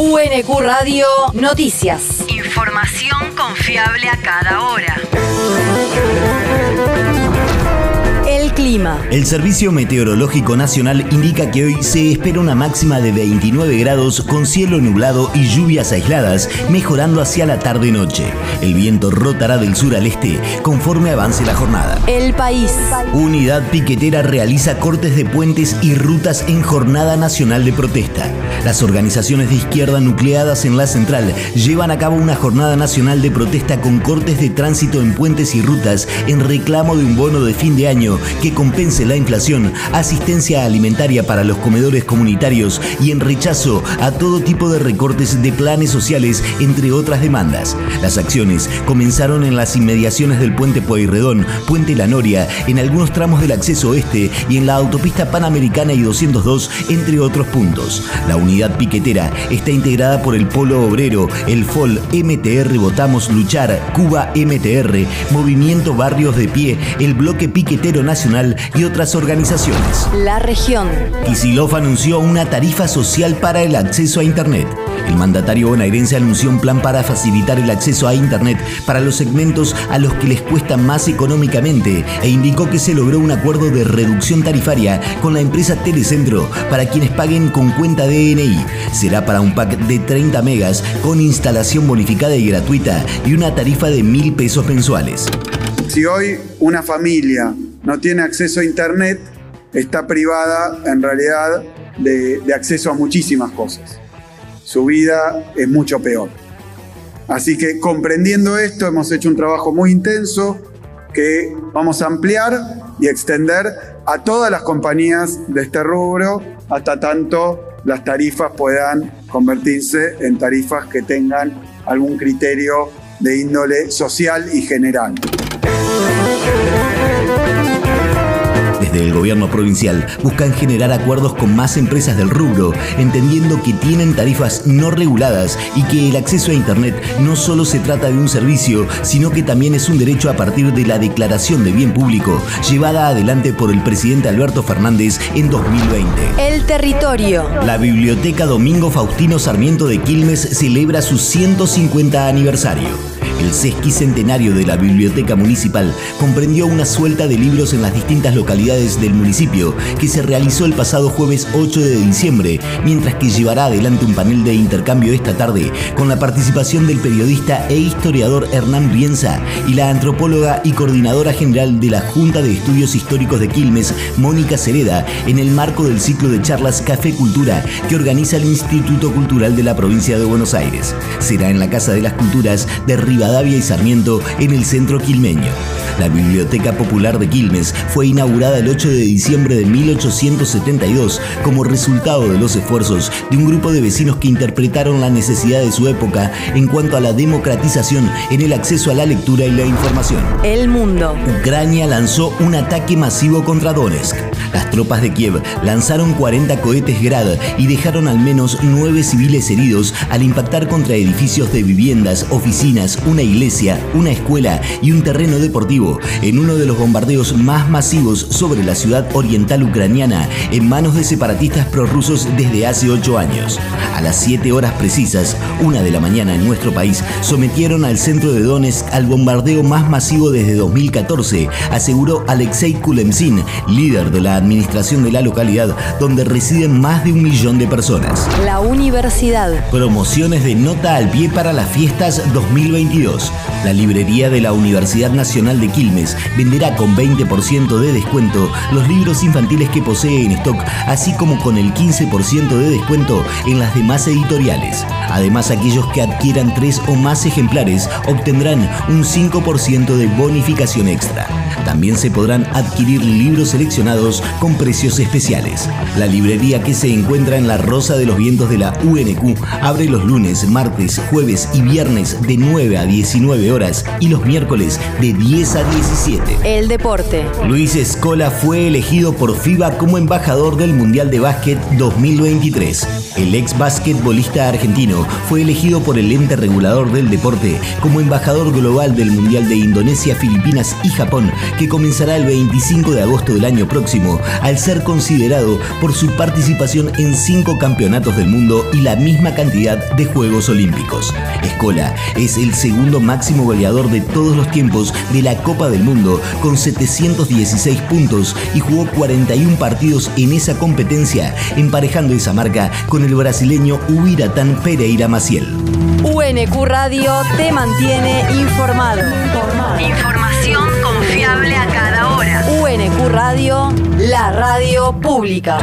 UNQ Radio Noticias. Información confiable a cada hora. El clima. El Servicio Meteorológico Nacional indica que hoy se espera una máxima de 29 grados con cielo nublado y lluvias aisladas, mejorando hacia la tarde-noche. El viento rotará del sur al este conforme avance la jornada. El país. Unidad Piquetera realiza cortes de puentes y rutas en Jornada Nacional de Protesta. Las organizaciones de izquierda nucleadas en la central llevan a cabo una jornada nacional de protesta con cortes de tránsito en puentes y rutas en reclamo de un bono de fin de año que compense la inflación, asistencia alimentaria para los comedores comunitarios y en rechazo a todo tipo de recortes de planes sociales, entre otras demandas. Las acciones comenzaron en las inmediaciones del puente Pueyrredón, puente La Noria, en algunos tramos del acceso oeste y en la autopista Panamericana y 202, entre otros puntos. Unidad piquetera está integrada por el Polo Obrero, el FOL, MTR Votamos Luchar, Cuba MTR, Movimiento Barrios de Pie, el Bloque Piquetero Nacional y otras organizaciones. La región. Kisilov anunció una tarifa social para el acceso a Internet. El mandatario bonaerense anunció un plan para facilitar el acceso a Internet para los segmentos a los que les cuesta más económicamente e indicó que se logró un acuerdo de reducción tarifaria con la empresa Telecentro para quienes paguen con cuenta Será para un pack de 30 megas con instalación bonificada y gratuita y una tarifa de mil pesos mensuales. Si hoy una familia no tiene acceso a Internet, está privada en realidad de, de acceso a muchísimas cosas su vida es mucho peor. Así que comprendiendo esto hemos hecho un trabajo muy intenso que vamos a ampliar y extender a todas las compañías de este rubro hasta tanto las tarifas puedan convertirse en tarifas que tengan algún criterio de índole social y general. Desde el gobierno provincial buscan generar acuerdos con más empresas del rubro, entendiendo que tienen tarifas no reguladas y que el acceso a Internet no solo se trata de un servicio, sino que también es un derecho a partir de la declaración de bien público llevada adelante por el presidente Alberto Fernández en 2020. El territorio. La Biblioteca Domingo Faustino Sarmiento de Quilmes celebra su 150 aniversario. El sesquicentenario de la Biblioteca Municipal comprendió una suelta de libros en las distintas localidades del municipio que se realizó el pasado jueves 8 de diciembre, mientras que llevará adelante un panel de intercambio esta tarde con la participación del periodista e historiador Hernán Bienza y la antropóloga y coordinadora general de la Junta de Estudios Históricos de Quilmes, Mónica Cereda, en el marco del ciclo de charlas Café Cultura que organiza el Instituto Cultural de la provincia de Buenos Aires. Será en la Casa de las Culturas de Rivadavia y Sarmiento en el centro quilmeño. La Biblioteca Popular de Quilmes fue inaugurada el 8 de diciembre de 1872 como resultado de los esfuerzos de un grupo de vecinos que interpretaron la necesidad de su época en cuanto a la democratización en el acceso a la lectura y la información. El mundo. Ucrania lanzó un ataque masivo contra Donetsk. Las tropas de Kiev lanzaron 40 cohetes Grad y dejaron al menos 9 civiles heridos al impactar contra edificios de viviendas, oficinas, una iglesia, una escuela y un terreno deportivo en uno de los bombardeos más masivos sobre la ciudad oriental ucraniana en manos de separatistas prorrusos desde hace 8 años. A las 7 horas precisas, una de la mañana en nuestro país, sometieron al centro de Donetsk al bombardeo más masivo desde 2014, aseguró Alexei Kulemzin, líder de la administración de la localidad, donde residen más de un millón de personas. La universidad. Promociones de nota al pie para las fiestas 2022. La librería de la Universidad Nacional de Venderá con 20% de descuento los libros infantiles que posee en stock, así como con el 15% de descuento en las demás editoriales. Además, aquellos que adquieran tres o más ejemplares obtendrán un 5% de bonificación extra. También se podrán adquirir libros seleccionados con precios especiales. La librería que se encuentra en la Rosa de los Vientos de la UNQ abre los lunes, martes, jueves y viernes de 9 a 19 horas y los miércoles de 10 a 17. El deporte. Luis Escola fue elegido por FIBA como embajador del Mundial de Básquet 2023. El ex basquetbolista argentino fue elegido por el ente regulador del deporte como embajador global del Mundial de Indonesia, Filipinas y Japón, que comenzará el 25 de agosto del año próximo, al ser considerado por su participación en cinco campeonatos del mundo y la misma cantidad de Juegos Olímpicos. Escola es el segundo máximo goleador de todos los tiempos de la Copa del Mundo, con 716 puntos y jugó 41 partidos en esa competencia, emparejando esa marca con el brasileño Huiratán Pereira Maciel. UNQ Radio te mantiene informado. Información confiable a cada hora. UNQ Radio, la radio pública.